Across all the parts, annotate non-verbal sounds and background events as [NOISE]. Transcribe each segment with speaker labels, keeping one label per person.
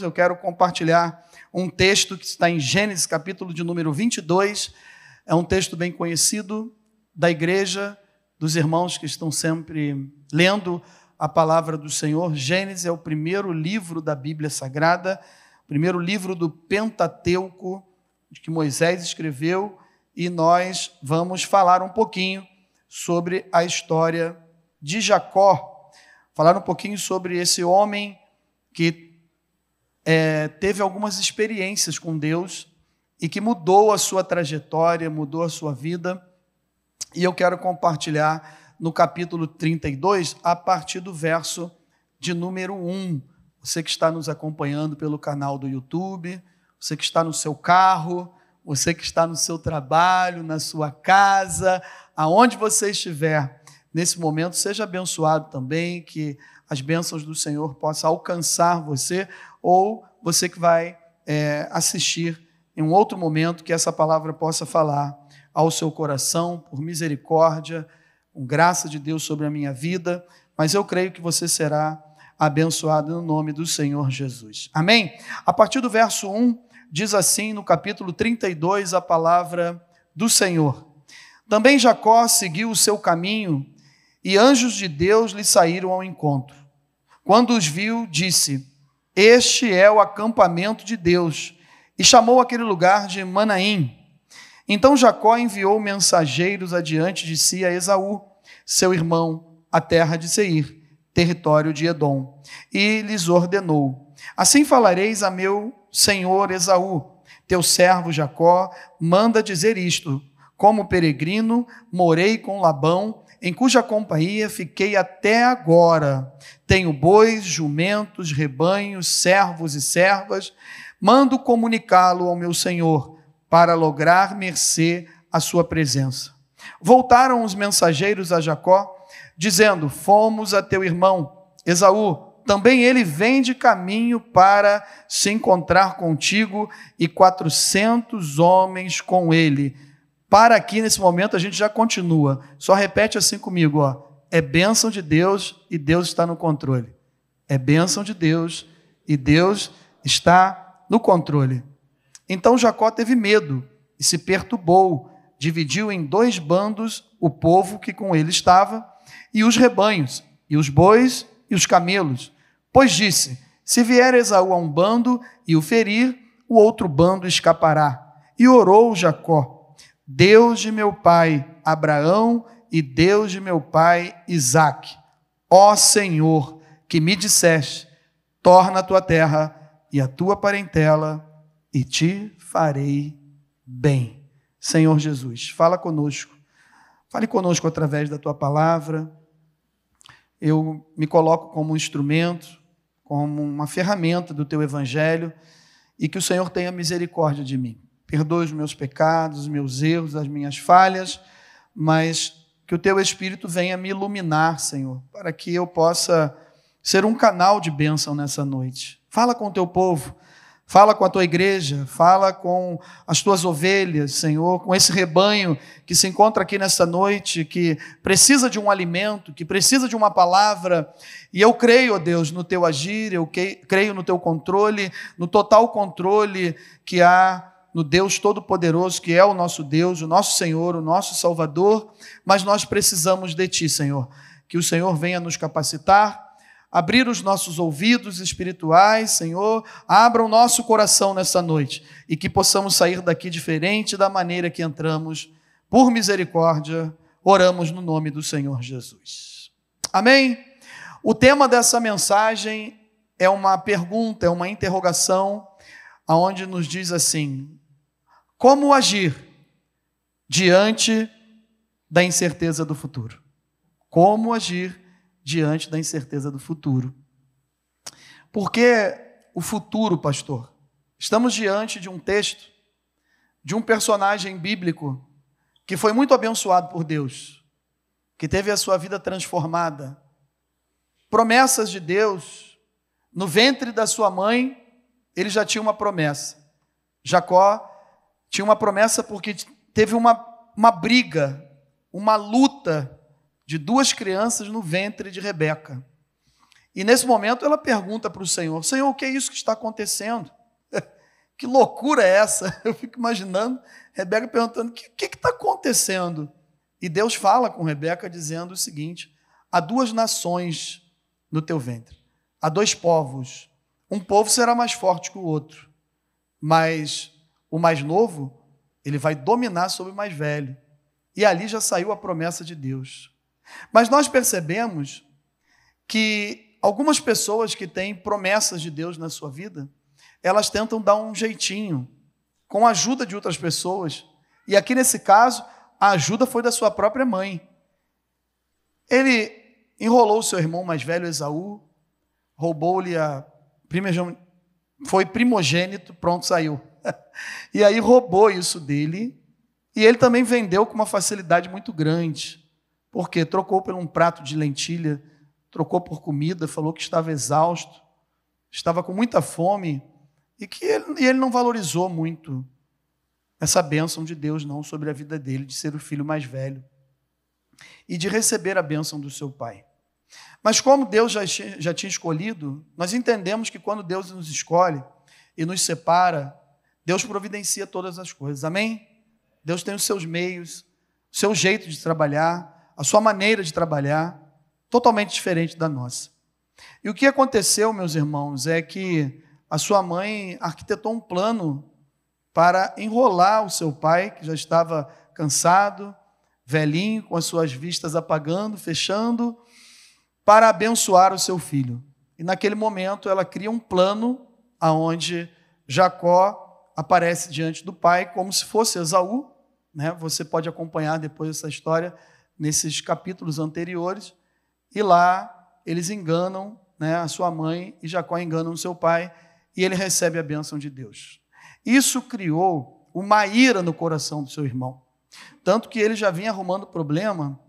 Speaker 1: eu quero compartilhar um texto que está em Gênesis, capítulo de número 22. É um texto bem conhecido da igreja, dos irmãos que estão sempre lendo a palavra do Senhor. Gênesis é o primeiro livro da Bíblia Sagrada, primeiro livro do Pentateuco que Moisés escreveu, e nós vamos falar um pouquinho sobre a história de Jacó, falar um pouquinho sobre esse homem que é, teve algumas experiências com Deus e que mudou a sua trajetória, mudou a sua vida. E eu quero compartilhar no capítulo 32, a partir do verso de número 1. Você que está nos acompanhando pelo canal do YouTube, você que está no seu carro, você que está no seu trabalho, na sua casa, aonde você estiver nesse momento, seja abençoado também, que as bênçãos do Senhor possam alcançar você ou você que vai é, assistir em um outro momento, que essa palavra possa falar ao seu coração, por misericórdia, com graça de Deus sobre a minha vida, mas eu creio que você será abençoado no nome do Senhor Jesus. Amém? A partir do verso 1, diz assim no capítulo 32 a palavra do Senhor. Também Jacó seguiu o seu caminho e anjos de Deus lhe saíram ao encontro. Quando os viu, disse: este é o acampamento de Deus. E chamou aquele lugar de Manaim. Então Jacó enviou mensageiros adiante de si a Esaú, seu irmão, a terra de Seir, território de Edom, e lhes ordenou: Assim falareis a meu senhor Esaú, teu servo Jacó, manda dizer isto: Como peregrino, morei com Labão em cuja companhia fiquei até agora. Tenho bois, jumentos, rebanhos, servos e servas. Mando comunicá-lo ao meu senhor, para lograr mercê à sua presença. Voltaram os mensageiros a Jacó, dizendo: Fomos a teu irmão Esaú. Também ele vem de caminho para se encontrar contigo, e quatrocentos homens com ele para aqui nesse momento a gente já continua. Só repete assim comigo, ó. É bênção de Deus e Deus está no controle. É bênção de Deus e Deus está no controle. Então Jacó teve medo e se perturbou, dividiu em dois bandos o povo que com ele estava e os rebanhos, e os bois e os camelos. Pois disse: Se vier Esaú a um bando e o ferir, o outro bando escapará. E orou Jacó Deus de meu pai Abraão e Deus de meu pai Isaque. Ó Senhor, que me disseste: torna a tua terra e a tua parentela, e te farei bem. Senhor Jesus, fala conosco. Fale conosco através da tua palavra. Eu me coloco como um instrumento, como uma ferramenta do teu evangelho, e que o Senhor tenha misericórdia de mim perdoe os meus pecados, os meus erros, as minhas falhas, mas que o teu Espírito venha me iluminar, Senhor, para que eu possa ser um canal de bênção nessa noite. Fala com o teu povo, fala com a tua igreja, fala com as tuas ovelhas, Senhor, com esse rebanho que se encontra aqui nessa noite, que precisa de um alimento, que precisa de uma palavra. E eu creio, ó Deus, no teu agir, eu creio no teu controle, no total controle que há no Deus Todo-Poderoso, que é o nosso Deus, o nosso Senhor, o nosso Salvador, mas nós precisamos de Ti, Senhor. Que o Senhor venha nos capacitar, abrir os nossos ouvidos espirituais, Senhor, abra o nosso coração nessa noite e que possamos sair daqui diferente da maneira que entramos. Por misericórdia, oramos no nome do Senhor Jesus. Amém? O tema dessa mensagem é uma pergunta, é uma interrogação, aonde nos diz assim: como agir diante da incerteza do futuro? Como agir diante da incerteza do futuro? Porque o futuro, pastor, estamos diante de um texto, de um personagem bíblico que foi muito abençoado por Deus, que teve a sua vida transformada. Promessas de Deus, no ventre da sua mãe, ele já tinha uma promessa. Jacó tinha uma promessa porque teve uma, uma briga, uma luta de duas crianças no ventre de Rebeca. E nesse momento ela pergunta para o Senhor: Senhor, o que é isso que está acontecendo? [LAUGHS] que loucura é essa? [LAUGHS] Eu fico imaginando Rebeca perguntando: o que está acontecendo? E Deus fala com Rebeca dizendo o seguinte: há duas nações no teu ventre, há dois povos. Um povo será mais forte que o outro, mas o mais novo, ele vai dominar sobre o mais velho. E ali já saiu a promessa de Deus. Mas nós percebemos que algumas pessoas que têm promessas de Deus na sua vida, elas tentam dar um jeitinho, com a ajuda de outras pessoas. E aqui nesse caso, a ajuda foi da sua própria mãe. Ele enrolou seu irmão mais velho, Esaú, roubou-lhe a primogênito, foi primogênito, pronto, saiu. [LAUGHS] e aí roubou isso dele, e ele também vendeu com uma facilidade muito grande, porque trocou por um prato de lentilha, trocou por comida, falou que estava exausto, estava com muita fome, e que ele, ele não valorizou muito essa bênção de Deus, não, sobre a vida dele, de ser o filho mais velho e de receber a bênção do seu pai. Mas como Deus já, já tinha escolhido, nós entendemos que quando Deus nos escolhe e nos separa, Deus providencia todas as coisas. Amém? Deus tem os seus meios, o seu jeito de trabalhar, a sua maneira de trabalhar, totalmente diferente da nossa. E o que aconteceu, meus irmãos, é que a sua mãe arquitetou um plano para enrolar o seu pai, que já estava cansado, velhinho, com as suas vistas apagando, fechando, para abençoar o seu filho. E naquele momento ela cria um plano aonde Jacó aparece diante do pai como se fosse Esaú, né? Você pode acompanhar depois essa história nesses capítulos anteriores. E lá eles enganam, né, a sua mãe e Jacó enganam o seu pai e ele recebe a bênção de Deus. Isso criou uma ira no coração do seu irmão. Tanto que ele já vinha arrumando problema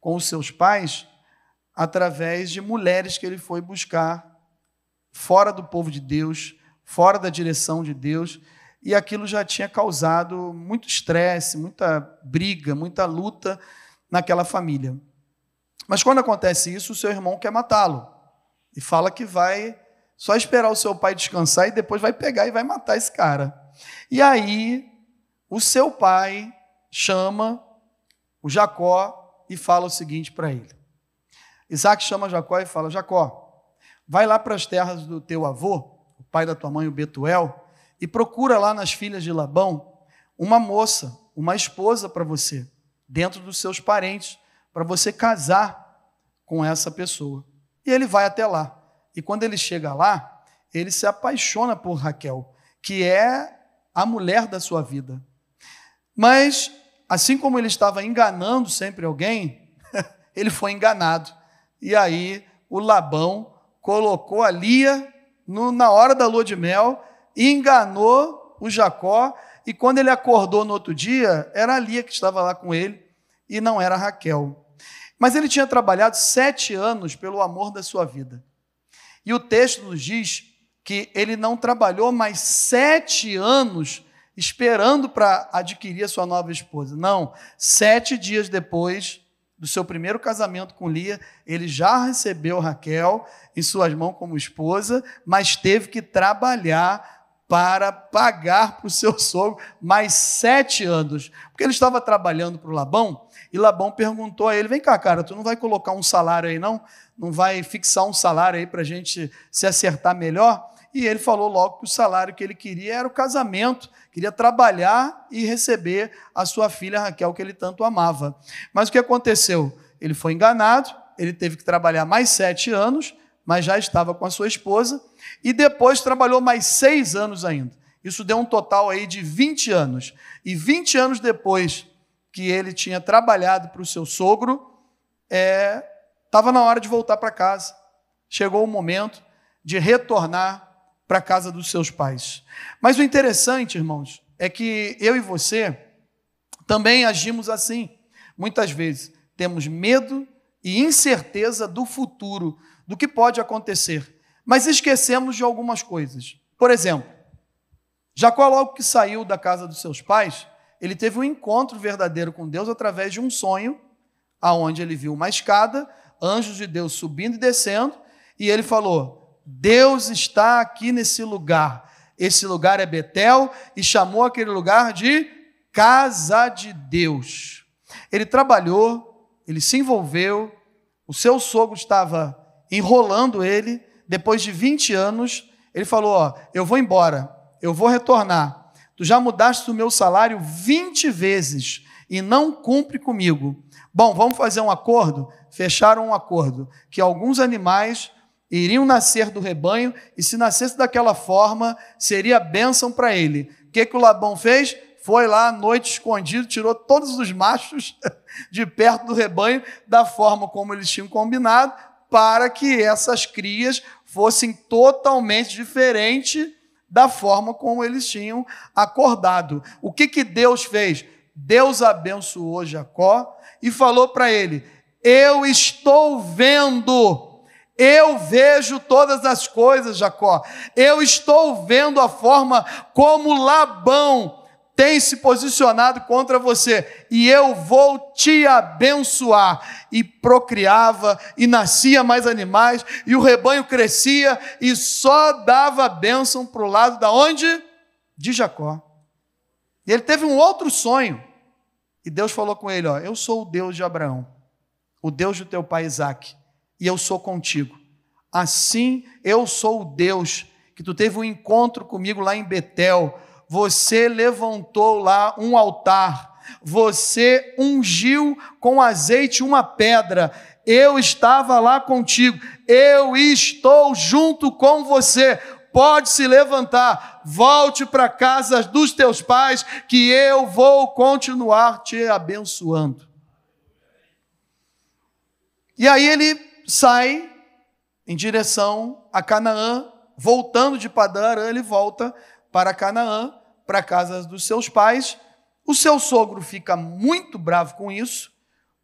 Speaker 1: com os seus pais através de mulheres que ele foi buscar fora do povo de Deus, fora da direção de Deus, e aquilo já tinha causado muito estresse, muita briga, muita luta naquela família. Mas quando acontece isso, o seu irmão quer matá-lo e fala que vai só esperar o seu pai descansar e depois vai pegar e vai matar esse cara. E aí, o seu pai chama o Jacó e fala o seguinte para ele. Isaac chama Jacó e fala: Jacó, vai lá para as terras do teu avô, o pai da tua mãe, o Betuel, e procura lá nas filhas de Labão uma moça, uma esposa para você, dentro dos seus parentes, para você casar com essa pessoa. E ele vai até lá. E quando ele chega lá, ele se apaixona por Raquel, que é a mulher da sua vida. Mas, assim como ele estava enganando sempre alguém, [LAUGHS] ele foi enganado. E aí o Labão colocou a Lia no, na hora da lua de mel, enganou o Jacó, e quando ele acordou no outro dia, era a Lia que estava lá com ele, e não era Raquel. Mas ele tinha trabalhado sete anos pelo amor da sua vida. E o texto nos diz que ele não trabalhou mais sete anos esperando para adquirir a sua nova esposa. Não, sete dias depois do seu primeiro casamento com Lia, ele já recebeu Raquel em suas mãos como esposa, mas teve que trabalhar para pagar para o seu sogro mais sete anos, porque ele estava trabalhando para o Labão, e Labão perguntou a ele: Vem cá, cara, tu não vai colocar um salário aí, não? Não vai fixar um salário aí para a gente se acertar melhor? E ele falou logo que o salário que ele queria era o casamento, queria trabalhar e receber a sua filha Raquel, que ele tanto amava. Mas o que aconteceu? Ele foi enganado, ele teve que trabalhar mais sete anos, mas já estava com a sua esposa, e depois trabalhou mais seis anos ainda. Isso deu um total aí de 20 anos. E 20 anos depois que ele tinha trabalhado para o seu sogro, estava é, na hora de voltar para casa. Chegou o momento de retornar para a casa dos seus pais. Mas o interessante, irmãos, é que eu e você também agimos assim. Muitas vezes temos medo e incerteza do futuro, do que pode acontecer, mas esquecemos de algumas coisas. Por exemplo, Jacó, logo que saiu da casa dos seus pais, ele teve um encontro verdadeiro com Deus através de um sonho, aonde ele viu uma escada, anjos de Deus subindo e descendo, e ele falou: Deus está aqui nesse lugar. Esse lugar é Betel e chamou aquele lugar de casa de Deus. Ele trabalhou, ele se envolveu, o seu sogro estava enrolando ele. Depois de 20 anos, ele falou: Ó, eu vou embora, eu vou retornar. Tu já mudaste o meu salário 20 vezes e não cumpre comigo. Bom, vamos fazer um acordo? Fecharam um acordo que alguns animais iriam nascer do rebanho e se nascesse daquela forma, seria bênção para ele. O que, que o Labão fez? Foi lá à noite escondido, tirou todos os machos [LAUGHS] de perto do rebanho, da forma como eles tinham combinado, para que essas crias fossem totalmente diferentes da forma como eles tinham acordado. O que, que Deus fez? Deus abençoou Jacó e falou para ele: Eu estou vendo, eu vejo todas as coisas, Jacó, eu estou vendo a forma como Labão tem se posicionado contra você, e eu vou te abençoar. E procriava, e nascia mais animais, e o rebanho crescia, e só dava bênção para o lado da onde? De Jacó. E ele teve um outro sonho. E Deus falou com ele: ó, Eu sou o Deus de Abraão, o Deus do teu pai Isaac, e eu sou contigo. Assim eu sou o Deus que tu teve um encontro comigo lá em Betel você levantou lá um altar, você ungiu com azeite uma pedra, eu estava lá contigo, eu estou junto com você. Pode se levantar, volte para casa dos teus pais, que eu vou continuar te abençoando. E aí ele sai em direção a Canaã, voltando de Padã ele volta para Canaã para a casa dos seus pais. O seu sogro fica muito bravo com isso,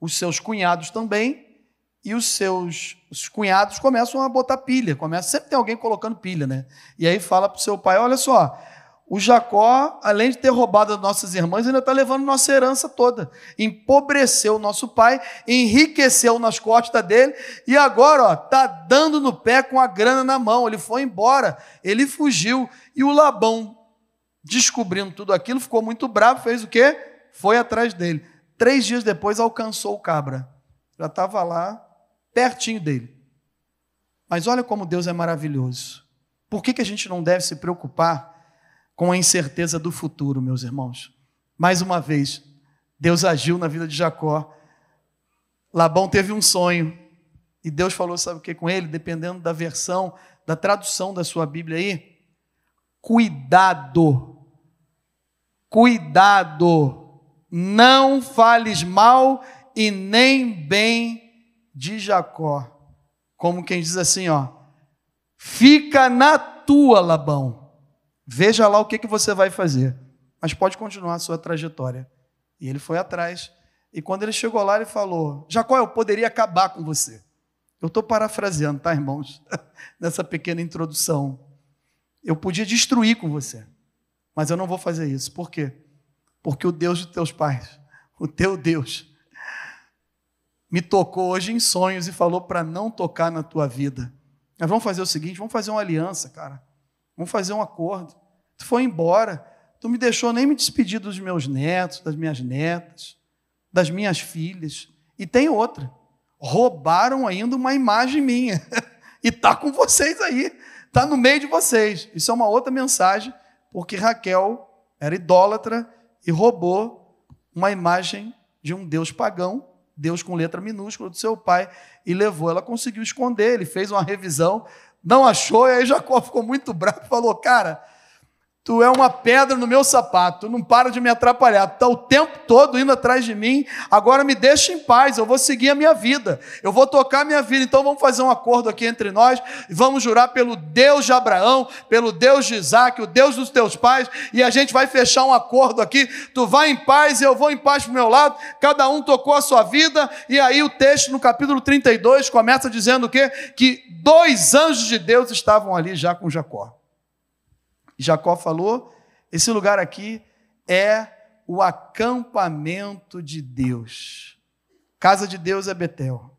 Speaker 1: os seus cunhados também, e os seus os cunhados começam a botar pilha. Começa, sempre tem alguém colocando pilha, né? E aí fala para o seu pai: olha só, o Jacó, além de ter roubado as nossas irmãs, ainda está levando nossa herança toda. Empobreceu o nosso pai, enriqueceu nas costas dele, e agora está dando no pé com a grana na mão. Ele foi embora, ele fugiu. E o Labão descobrindo tudo aquilo, ficou muito bravo, fez o quê? Foi atrás dele. Três dias depois alcançou o cabra. Já estava lá, pertinho dele. Mas olha como Deus é maravilhoso. Por que, que a gente não deve se preocupar com a incerteza do futuro, meus irmãos? Mais uma vez, Deus agiu na vida de Jacó. Labão teve um sonho. E Deus falou, sabe o que com ele? Dependendo da versão, da tradução da sua Bíblia aí. Cuidado Cuidado, não fales mal e nem bem de Jacó. Como quem diz assim, ó, fica na tua, Labão. Veja lá o que, que você vai fazer. Mas pode continuar a sua trajetória. E ele foi atrás. E quando ele chegou lá, ele falou: Jacó, eu poderia acabar com você. Eu estou parafraseando, tá, irmãos? [LAUGHS] Nessa pequena introdução. Eu podia destruir com você. Mas eu não vou fazer isso. Por quê? Porque o Deus dos teus pais, o teu Deus, me tocou hoje em sonhos e falou para não tocar na tua vida. Mas vamos fazer o seguinte: vamos fazer uma aliança, cara. Vamos fazer um acordo. Tu foi embora, tu me deixou nem me despedir dos meus netos, das minhas netas, das minhas filhas. E tem outra. Roubaram ainda uma imagem minha. [LAUGHS] e tá com vocês aí. Tá no meio de vocês. Isso é uma outra mensagem porque Raquel era idólatra e roubou uma imagem de um deus pagão, Deus com letra minúscula do seu pai, e levou. Ela conseguiu esconder, ele fez uma revisão, não achou, e aí Jacó ficou muito bravo e falou: Cara, Tu é uma pedra no meu sapato, não para de me atrapalhar, tu está o tempo todo indo atrás de mim, agora me deixa em paz, eu vou seguir a minha vida, eu vou tocar a minha vida, então vamos fazer um acordo aqui entre nós, e vamos jurar pelo Deus de Abraão, pelo Deus de Isaac, o Deus dos teus pais, e a gente vai fechar um acordo aqui, tu vai em paz e eu vou em paz para o meu lado, cada um tocou a sua vida, e aí o texto no capítulo 32 começa dizendo o quê? Que dois anjos de Deus estavam ali já com Jacó. Jacó falou: esse lugar aqui é o acampamento de Deus. Casa de Deus é Betel.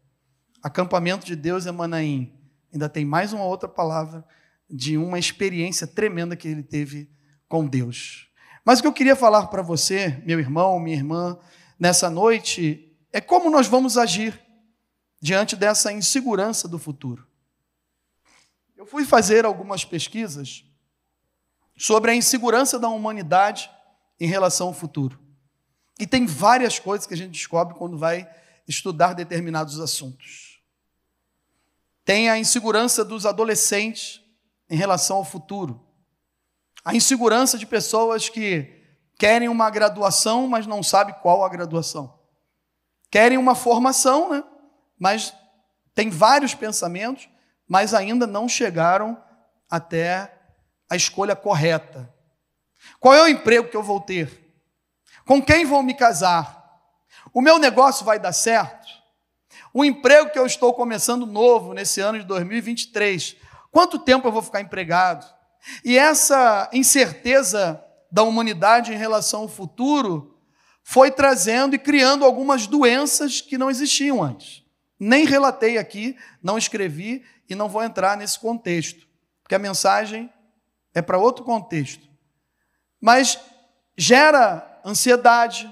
Speaker 1: Acampamento de Deus é Manaim. ainda tem mais uma outra palavra de uma experiência tremenda que ele teve com Deus. Mas o que eu queria falar para você, meu irmão, minha irmã, nessa noite, é como nós vamos agir diante dessa insegurança do futuro. Eu fui fazer algumas pesquisas sobre a insegurança da humanidade em relação ao futuro. E tem várias coisas que a gente descobre quando vai estudar determinados assuntos. Tem a insegurança dos adolescentes em relação ao futuro. A insegurança de pessoas que querem uma graduação, mas não sabem qual a graduação. Querem uma formação, né? mas tem vários pensamentos, mas ainda não chegaram até a escolha correta. Qual é o emprego que eu vou ter? Com quem vou me casar? O meu negócio vai dar certo? O emprego que eu estou começando novo nesse ano de 2023, quanto tempo eu vou ficar empregado? E essa incerteza da humanidade em relação ao futuro foi trazendo e criando algumas doenças que não existiam antes. Nem relatei aqui, não escrevi e não vou entrar nesse contexto, porque a mensagem é para outro contexto. Mas gera ansiedade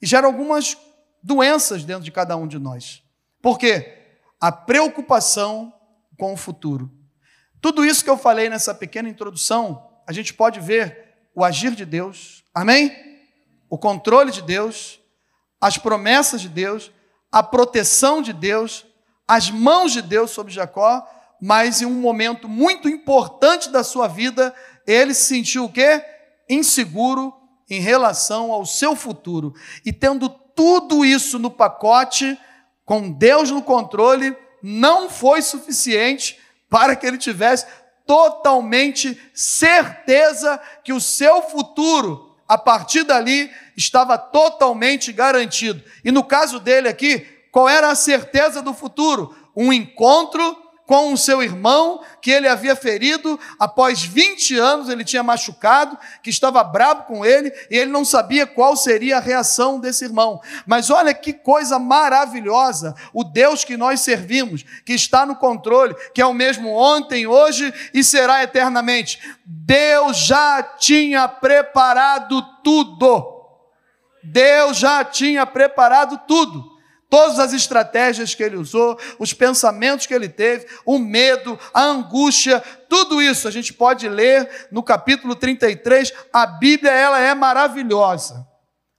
Speaker 1: e gera algumas doenças dentro de cada um de nós. Por quê? A preocupação com o futuro. Tudo isso que eu falei nessa pequena introdução, a gente pode ver o agir de Deus, amém? O controle de Deus, as promessas de Deus, a proteção de Deus, as mãos de Deus sobre Jacó, mas em um momento muito importante da sua vida, ele se sentiu o quê? Inseguro em relação ao seu futuro. E tendo tudo isso no pacote, com Deus no controle, não foi suficiente para que ele tivesse totalmente certeza que o seu futuro, a partir dali, estava totalmente garantido. E no caso dele aqui, qual era a certeza do futuro? Um encontro com o seu irmão que ele havia ferido após 20 anos, ele tinha machucado, que estava bravo com ele e ele não sabia qual seria a reação desse irmão. Mas olha que coisa maravilhosa, o Deus que nós servimos, que está no controle, que é o mesmo ontem, hoje e será eternamente. Deus já tinha preparado tudo. Deus já tinha preparado tudo todas as estratégias que ele usou, os pensamentos que ele teve, o medo, a angústia, tudo isso a gente pode ler no capítulo 33. A Bíblia ela é maravilhosa,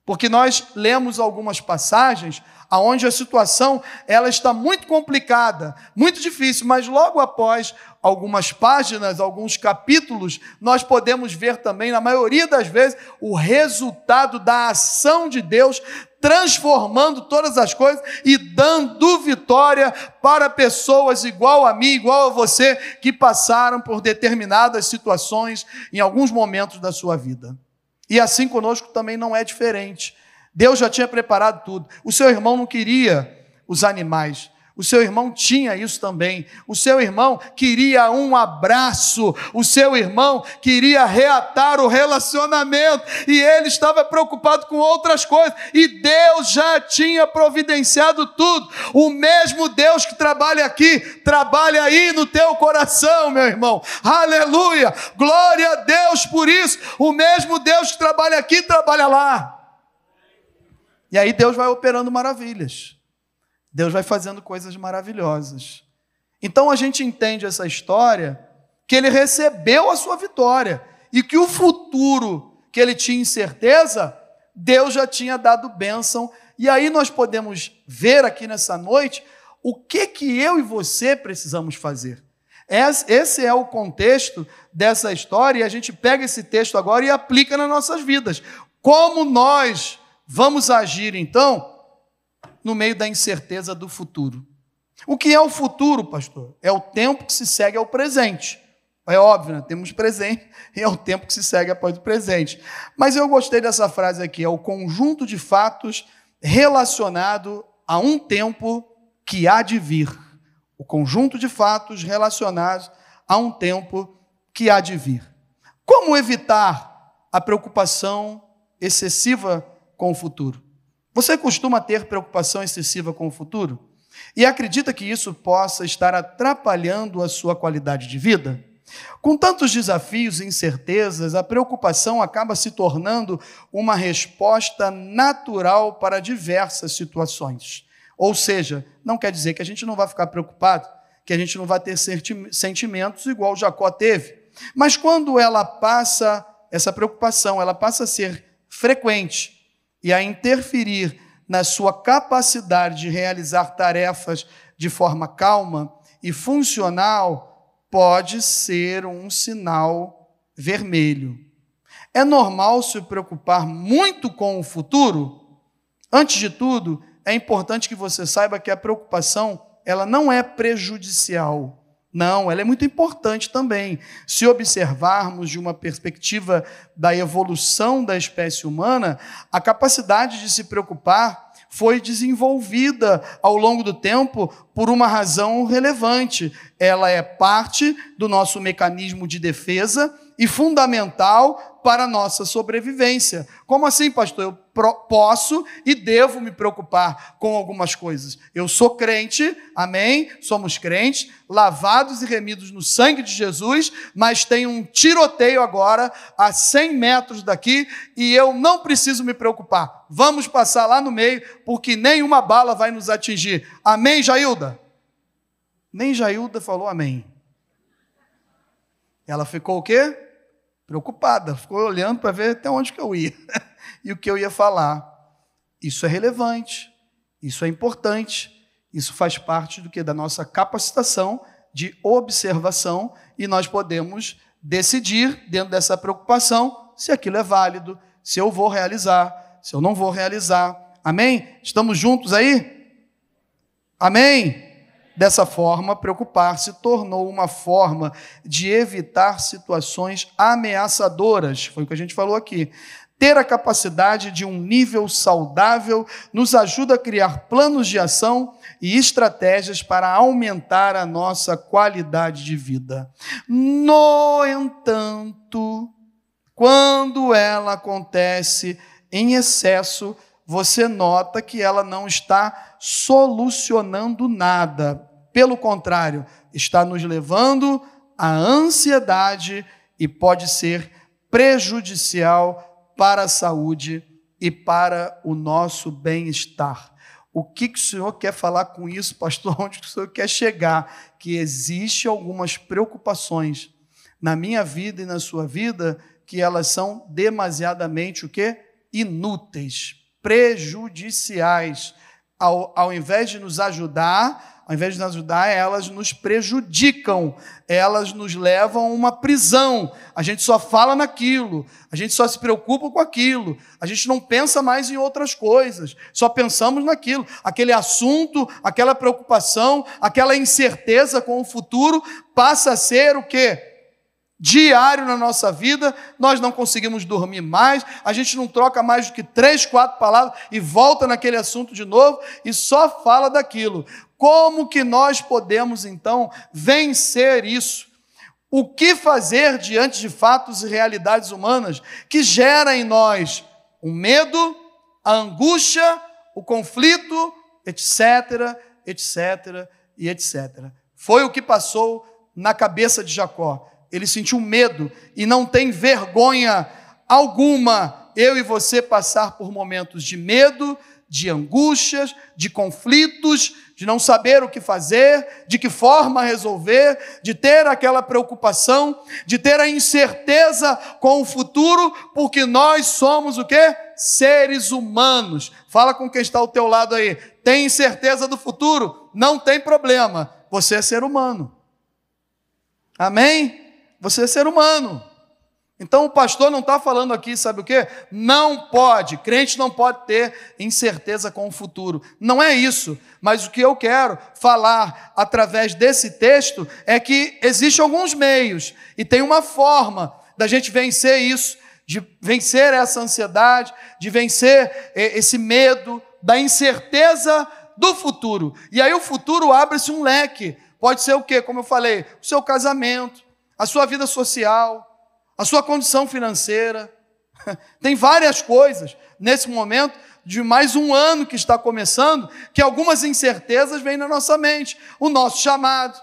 Speaker 1: porque nós lemos algumas passagens aonde a situação ela está muito complicada, muito difícil, mas logo após algumas páginas, alguns capítulos, nós podemos ver também, na maioria das vezes, o resultado da ação de Deus transformando todas as coisas e dando vitória para pessoas igual a mim, igual a você, que passaram por determinadas situações em alguns momentos da sua vida. E assim conosco também não é diferente. Deus já tinha preparado tudo. O seu irmão não queria os animais, o seu irmão tinha isso também. O seu irmão queria um abraço. O seu irmão queria reatar o relacionamento. E ele estava preocupado com outras coisas. E Deus já tinha providenciado tudo. O mesmo Deus que trabalha aqui, trabalha aí no teu coração, meu irmão. Aleluia! Glória a Deus por isso. O mesmo Deus que trabalha aqui, trabalha lá. E aí Deus vai operando maravilhas. Deus vai fazendo coisas maravilhosas. Então a gente entende essa história que ele recebeu a sua vitória e que o futuro que ele tinha incerteza, Deus já tinha dado bênção. E aí nós podemos ver aqui nessa noite o que que eu e você precisamos fazer. Esse é o contexto dessa história e a gente pega esse texto agora e aplica nas nossas vidas. Como nós vamos agir então no meio da incerteza do futuro. O que é o futuro, pastor? É o tempo que se segue ao presente. É óbvio, né? temos presente [LAUGHS] e é o tempo que se segue após o presente. Mas eu gostei dessa frase aqui: é o conjunto de fatos relacionado a um tempo que há de vir. O conjunto de fatos relacionados a um tempo que há de vir. Como evitar a preocupação excessiva com o futuro? Você costuma ter preocupação excessiva com o futuro? e acredita que isso possa estar atrapalhando a sua qualidade de vida? Com tantos desafios e incertezas, a preocupação acaba se tornando uma resposta natural para diversas situações. Ou seja, não quer dizer que a gente não vai ficar preocupado, que a gente não vai ter sentimentos igual Jacó teve. Mas quando ela passa, essa preocupação, ela passa a ser frequente e a interferir na sua capacidade de realizar tarefas de forma calma e funcional, pode ser um sinal vermelho. É normal se preocupar muito com o futuro? Antes de tudo, é importante que você saiba que a preocupação, ela não é prejudicial. Não, ela é muito importante também. Se observarmos de uma perspectiva da evolução da espécie humana, a capacidade de se preocupar foi desenvolvida ao longo do tempo por uma razão relevante. Ela é parte do nosso mecanismo de defesa e fundamental para a nossa sobrevivência. Como assim, pastor? Eu posso e devo me preocupar com algumas coisas. Eu sou crente, amém? Somos crentes, lavados e remidos no sangue de Jesus, mas tem um tiroteio agora a 100 metros daqui e eu não preciso me preocupar. Vamos passar lá no meio, porque nenhuma bala vai nos atingir. Amém, Jailda? Nem Jailda falou amém. Ela ficou o quê? Preocupada, ficou olhando para ver até onde que eu ia [LAUGHS] e o que eu ia falar. Isso é relevante, isso é importante, isso faz parte do que da nossa capacitação de observação e nós podemos decidir dentro dessa preocupação se aquilo é válido, se eu vou realizar, se eu não vou realizar. Amém? Estamos juntos aí? Amém? Dessa forma, preocupar se tornou uma forma de evitar situações ameaçadoras, foi o que a gente falou aqui. Ter a capacidade de um nível saudável nos ajuda a criar planos de ação e estratégias para aumentar a nossa qualidade de vida. No entanto, quando ela acontece em excesso, você nota que ela não está solucionando nada. Pelo contrário, está nos levando à ansiedade e pode ser prejudicial para a saúde e para o nosso bem-estar. O que, que o senhor quer falar com isso, pastor? [LAUGHS] Onde que o senhor quer chegar? Que existe algumas preocupações na minha vida e na sua vida que elas são demasiadamente o quê? Inúteis prejudiciais. Ao, ao invés de nos ajudar, ao invés de nos ajudar, elas nos prejudicam, elas nos levam a uma prisão. A gente só fala naquilo, a gente só se preocupa com aquilo, a gente não pensa mais em outras coisas, só pensamos naquilo. Aquele assunto, aquela preocupação, aquela incerteza com o futuro passa a ser o quê? Diário na nossa vida, nós não conseguimos dormir mais, a gente não troca mais do que três, quatro palavras e volta naquele assunto de novo e só fala daquilo. Como que nós podemos então vencer isso? O que fazer diante de fatos e realidades humanas que gera em nós o medo, a angústia, o conflito, etc, etc e etc. Foi o que passou na cabeça de Jacó ele sentiu medo e não tem vergonha alguma eu e você passar por momentos de medo, de angústias, de conflitos, de não saber o que fazer, de que forma resolver, de ter aquela preocupação, de ter a incerteza com o futuro, porque nós somos o quê? Seres humanos. Fala com quem está ao teu lado aí. Tem incerteza do futuro? Não tem problema. Você é ser humano. Amém? Você é ser humano. Então o pastor não está falando aqui, sabe o que? Não pode, crente não pode ter incerteza com o futuro. Não é isso. Mas o que eu quero falar através desse texto é que existem alguns meios e tem uma forma da gente vencer isso, de vencer essa ansiedade, de vencer eh, esse medo, da incerteza do futuro. E aí o futuro abre-se um leque. Pode ser o quê? Como eu falei, o seu casamento a sua vida social, a sua condição financeira. [LAUGHS] Tem várias coisas nesse momento de mais um ano que está começando, que algumas incertezas vêm na nossa mente. O nosso chamado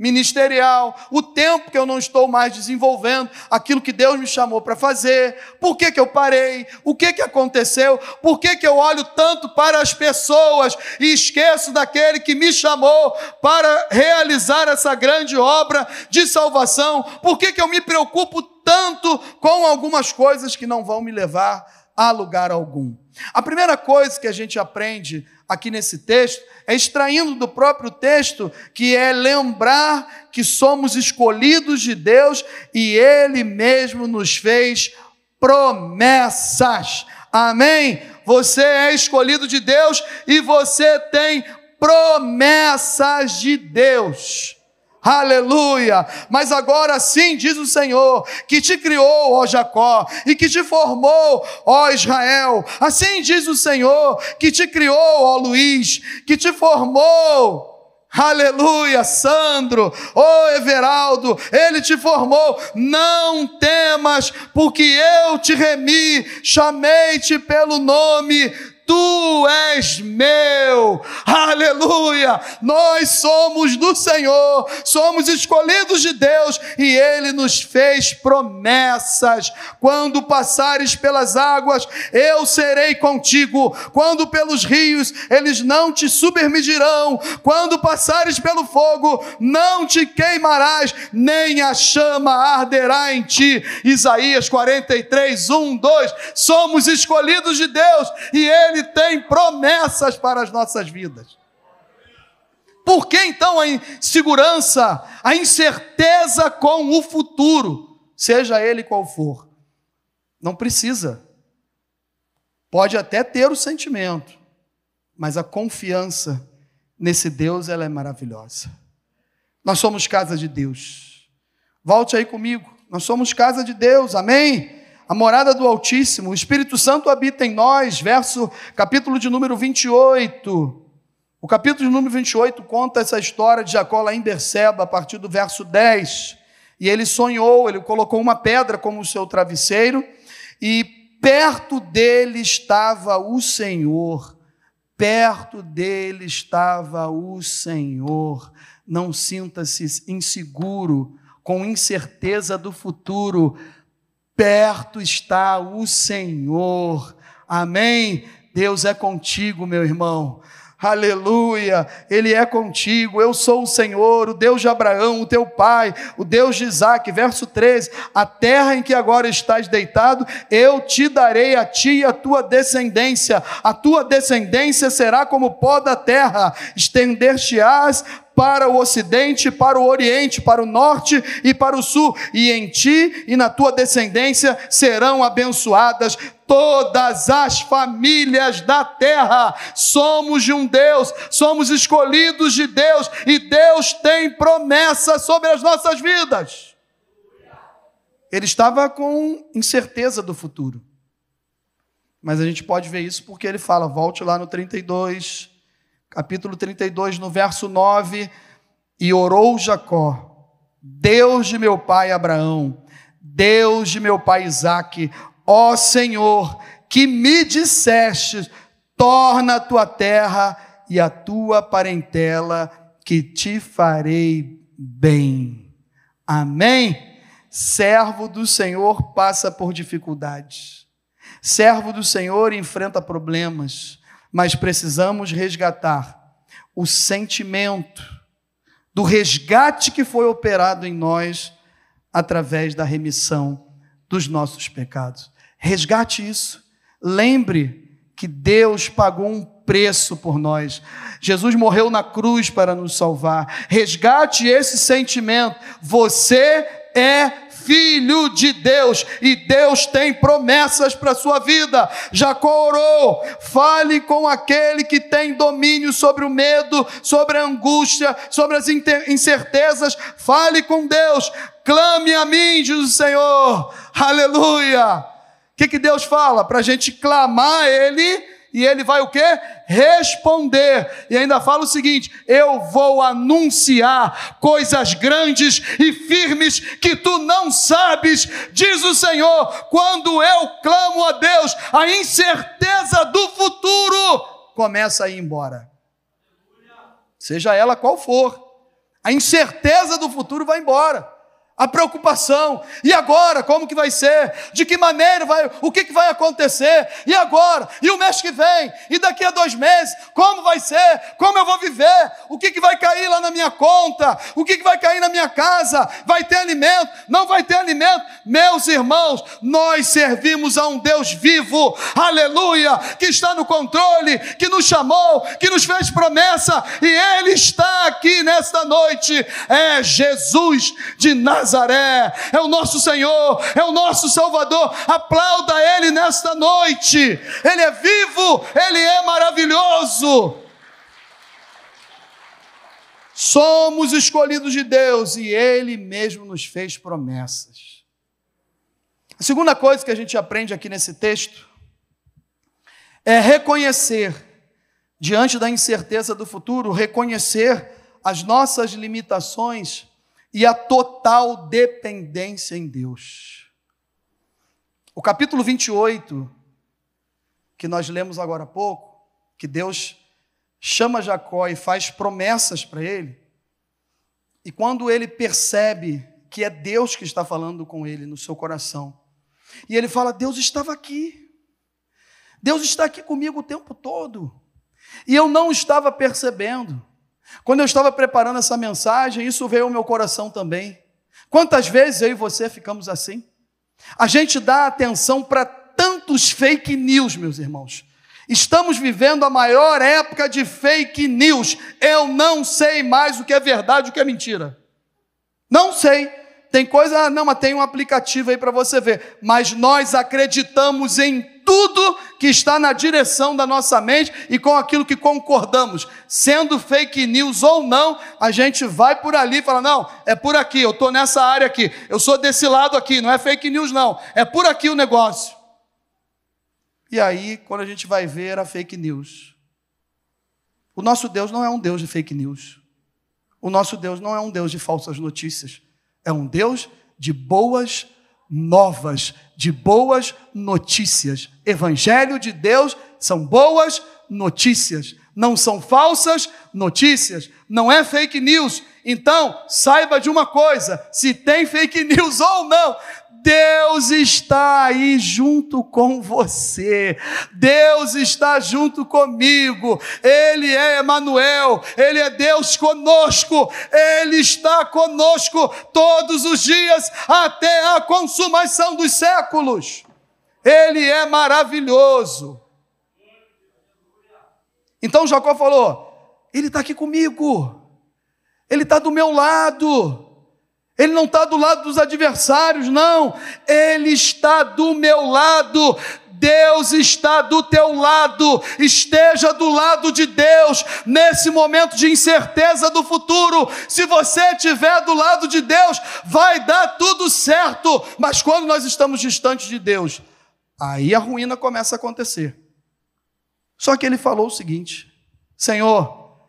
Speaker 1: ministerial, o tempo que eu não estou mais desenvolvendo aquilo que Deus me chamou para fazer, por que, que eu parei, o que, que aconteceu, por que, que eu olho tanto para as pessoas e esqueço daquele que me chamou para realizar essa grande obra de salvação, por que, que eu me preocupo tanto com algumas coisas que não vão me levar a lugar algum. A primeira coisa que a gente aprende aqui nesse texto é extraindo do próprio texto, que é lembrar que somos escolhidos de Deus e Ele mesmo nos fez promessas. Amém? Você é escolhido de Deus e você tem promessas de Deus. Aleluia! Mas agora sim diz o Senhor, que te criou, ó Jacó, e que te formou, ó Israel. Assim diz o Senhor, que te criou, ó Luiz, que te formou. Aleluia, Sandro, ô Everaldo, ele te formou. Não temas, porque eu te remi, chamei-te pelo nome tu és meu, aleluia. Nós somos do Senhor, somos escolhidos de Deus e Ele nos fez promessas. Quando passares pelas águas, eu serei contigo. Quando pelos rios, eles não te submergirão. Quando passares pelo fogo, não te queimarás, nem a chama arderá em ti. Isaías 43, 1, 2. Somos escolhidos de Deus e Ele ele tem promessas para as nossas vidas. Por que então a insegurança, a incerteza com o futuro, seja ele qual for? Não precisa. Pode até ter o sentimento, mas a confiança nesse Deus ela é maravilhosa. Nós somos casa de Deus. Volte aí comigo. Nós somos casa de Deus. Amém a morada do Altíssimo, o Espírito Santo habita em nós, verso, capítulo de número 28. O capítulo de número 28 conta essa história de Jacó lá em Berseba, a partir do verso 10. E ele sonhou, ele colocou uma pedra como seu travesseiro, e perto dele estava o Senhor. Perto dele estava o Senhor. Não sinta-se inseguro, com incerteza do futuro perto está o Senhor. Amém? Deus é contigo, meu irmão. Aleluia, Ele é contigo, eu sou o Senhor, o Deus de Abraão, o teu pai, o Deus de Isaac. Verso 13: A terra em que agora estás deitado, eu te darei a ti e a tua descendência, a tua descendência será como pó da terra, estender-te-ás para o ocidente, para o oriente, para o norte e para o sul, e em ti e na tua descendência serão abençoadas todas as famílias da terra. Somos de um Deus, somos escolhidos de Deus e Deus tem promessa sobre as nossas vidas. Ele estava com incerteza do futuro. Mas a gente pode ver isso porque ele fala, volte lá no 32, capítulo 32, no verso 9, e orou Jacó, Deus de meu pai Abraão, Deus de meu pai Isaque, ó Senhor, que me disseste, torna a tua terra e a tua parentela, que te farei bem. Amém? Servo do Senhor passa por dificuldades. Servo do Senhor enfrenta problemas mas precisamos resgatar o sentimento do resgate que foi operado em nós através da remissão dos nossos pecados. Resgate isso. Lembre que Deus pagou um preço por nós. Jesus morreu na cruz para nos salvar. Resgate esse sentimento. Você é filho de Deus e Deus tem promessas para a sua vida. Jacó orou, fale com aquele que tem domínio sobre o medo, sobre a angústia, sobre as incertezas, fale com Deus, clame a mim, diz o Senhor, aleluia. O que, que Deus fala? Para a gente clamar a Ele e ele vai o quê? Responder. E ainda fala o seguinte: eu vou anunciar coisas grandes e firmes que tu não sabes, diz o Senhor. Quando eu clamo a Deus, a incerteza do futuro começa a ir embora. Seja ela qual for, a incerteza do futuro vai embora a preocupação. E agora, como que vai ser? De que maneira vai? O que, que vai acontecer? E agora? E o mês que vem? E daqui a dois meses? Como vai ser? Como eu vou viver? O que, que vai cair lá na minha conta? O que, que vai cair na minha casa? Vai ter alimento? Não vai ter alimento? Meus irmãos, nós servimos a um Deus vivo, aleluia, que está no controle, que nos chamou, que nos fez promessa, e Ele está aqui nesta noite. É Jesus de Nazaré Nazaré, é o nosso Senhor, é o nosso Salvador. Aplauda Ele nesta noite. Ele é vivo, Ele é maravilhoso. Somos escolhidos de Deus e Ele mesmo nos fez promessas. A segunda coisa que a gente aprende aqui nesse texto é reconhecer, diante da incerteza do futuro, reconhecer as nossas limitações e a total dependência em Deus. O capítulo 28, que nós lemos agora há pouco, que Deus chama Jacó e faz promessas para ele, e quando ele percebe que é Deus que está falando com ele no seu coração, e ele fala: Deus estava aqui, Deus está aqui comigo o tempo todo, e eu não estava percebendo. Quando eu estava preparando essa mensagem, isso veio ao meu coração também. Quantas vezes eu e você ficamos assim? A gente dá atenção para tantos fake news, meus irmãos. Estamos vivendo a maior época de fake news. Eu não sei mais o que é verdade e o que é mentira. Não sei. Tem coisa, ah, não, mas tem um aplicativo aí para você ver. Mas nós acreditamos em tudo que está na direção da nossa mente e com aquilo que concordamos, sendo fake news ou não, a gente vai por ali e fala: não, é por aqui, eu estou nessa área aqui, eu sou desse lado aqui, não é fake news, não, é por aqui o negócio. E aí, quando a gente vai ver a fake news, o nosso Deus não é um Deus de fake news, o nosso Deus não é um Deus de falsas notícias, é um Deus de boas notícias novas, de boas notícias. Evangelho de Deus são boas notícias, não são falsas notícias, não é fake news. Então, saiba de uma coisa: se tem fake news [LAUGHS] ou não, Deus está aí junto com você. Deus está junto comigo. Ele é Emanuel, ele é Deus conosco. Ele está conosco todos os dias até a consumação dos séculos. Ele é maravilhoso. Então Jacó falou: Ele está aqui comigo, Ele está do meu lado. Ele não está do lado dos adversários, não. Ele está do meu lado. Deus está do teu lado, esteja do lado de Deus nesse momento de incerteza do futuro. Se você estiver do lado de Deus, vai dar tudo certo. Mas quando nós estamos distantes de Deus, aí a ruína começa a acontecer. Só que ele falou o seguinte: Senhor,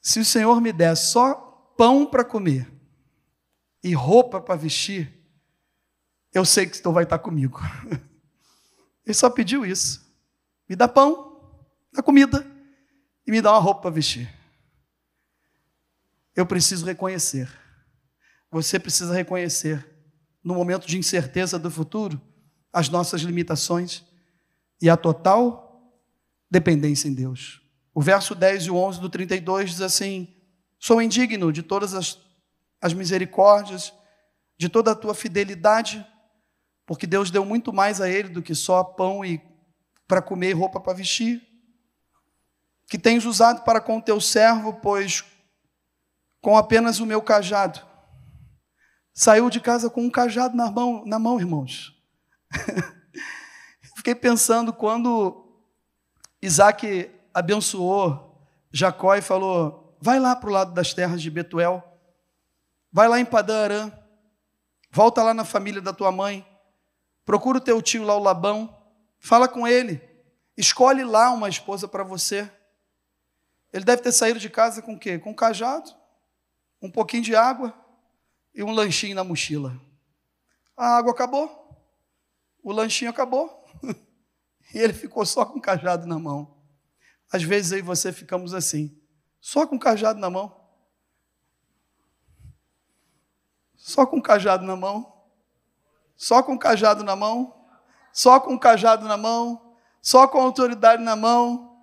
Speaker 1: se o Senhor me der só pão para comer e roupa para vestir, eu sei que tu vai estar comigo. [LAUGHS] Ele só pediu isso. Me dá pão, dá comida e me dá uma roupa para vestir. Eu preciso reconhecer. Você precisa reconhecer, no momento de incerteza do futuro, as nossas limitações e a total dependência em Deus. O verso 10 e o 11 do 32 diz assim: Sou indigno de todas as, as misericórdias, de toda a tua fidelidade, porque Deus deu muito mais a ele do que só pão e para comer e roupa para vestir. Que tens usado para com o teu servo, pois com apenas o meu cajado. Saiu de casa com um cajado na mão, na mão irmãos. [LAUGHS] Fiquei pensando quando Isaac abençoou Jacó e falou: vai lá para o lado das terras de Betuel, vai lá em Padarã, volta lá na família da tua mãe, procura o teu tio lá, o Labão, Fala com ele. Escolhe lá uma esposa para você. Ele deve ter saído de casa com o quê? Com um cajado, um pouquinho de água e um lanchinho na mochila. A água acabou, o lanchinho acabou, [LAUGHS] e ele ficou só com o cajado na mão. Às vezes aí você ficamos assim, só com o cajado na mão. Só com o cajado na mão. Só com o cajado na mão. Só com o cajado na mão. Só com a autoridade na mão.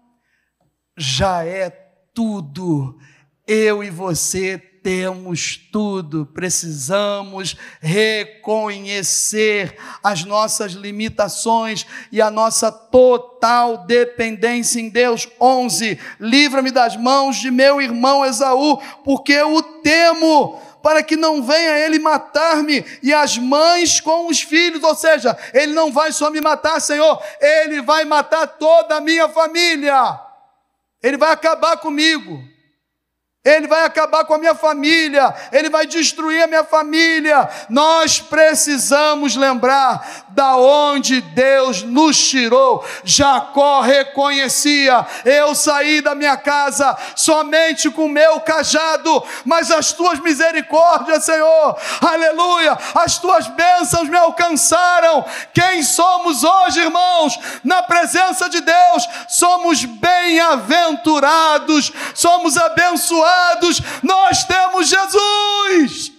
Speaker 1: Já é tudo. Eu e você temos tudo, precisamos reconhecer as nossas limitações e a nossa total dependência em Deus. 11. Livra-me das mãos de meu irmão Esaú, porque eu o temo para que não venha ele matar-me e as mães com os filhos, ou seja, ele não vai só me matar, Senhor, ele vai matar toda a minha família. Ele vai acabar comigo. Ele vai acabar com a minha família, ele vai destruir a minha família. Nós precisamos lembrar da onde Deus nos tirou. Jacó reconhecia: eu saí da minha casa somente com meu cajado, mas as tuas misericórdias, Senhor, aleluia, as tuas bênçãos me alcançaram. Quem somos hoje, irmãos? Na presença de Deus, somos bem-aventurados, somos abençoados nós temos Jesus.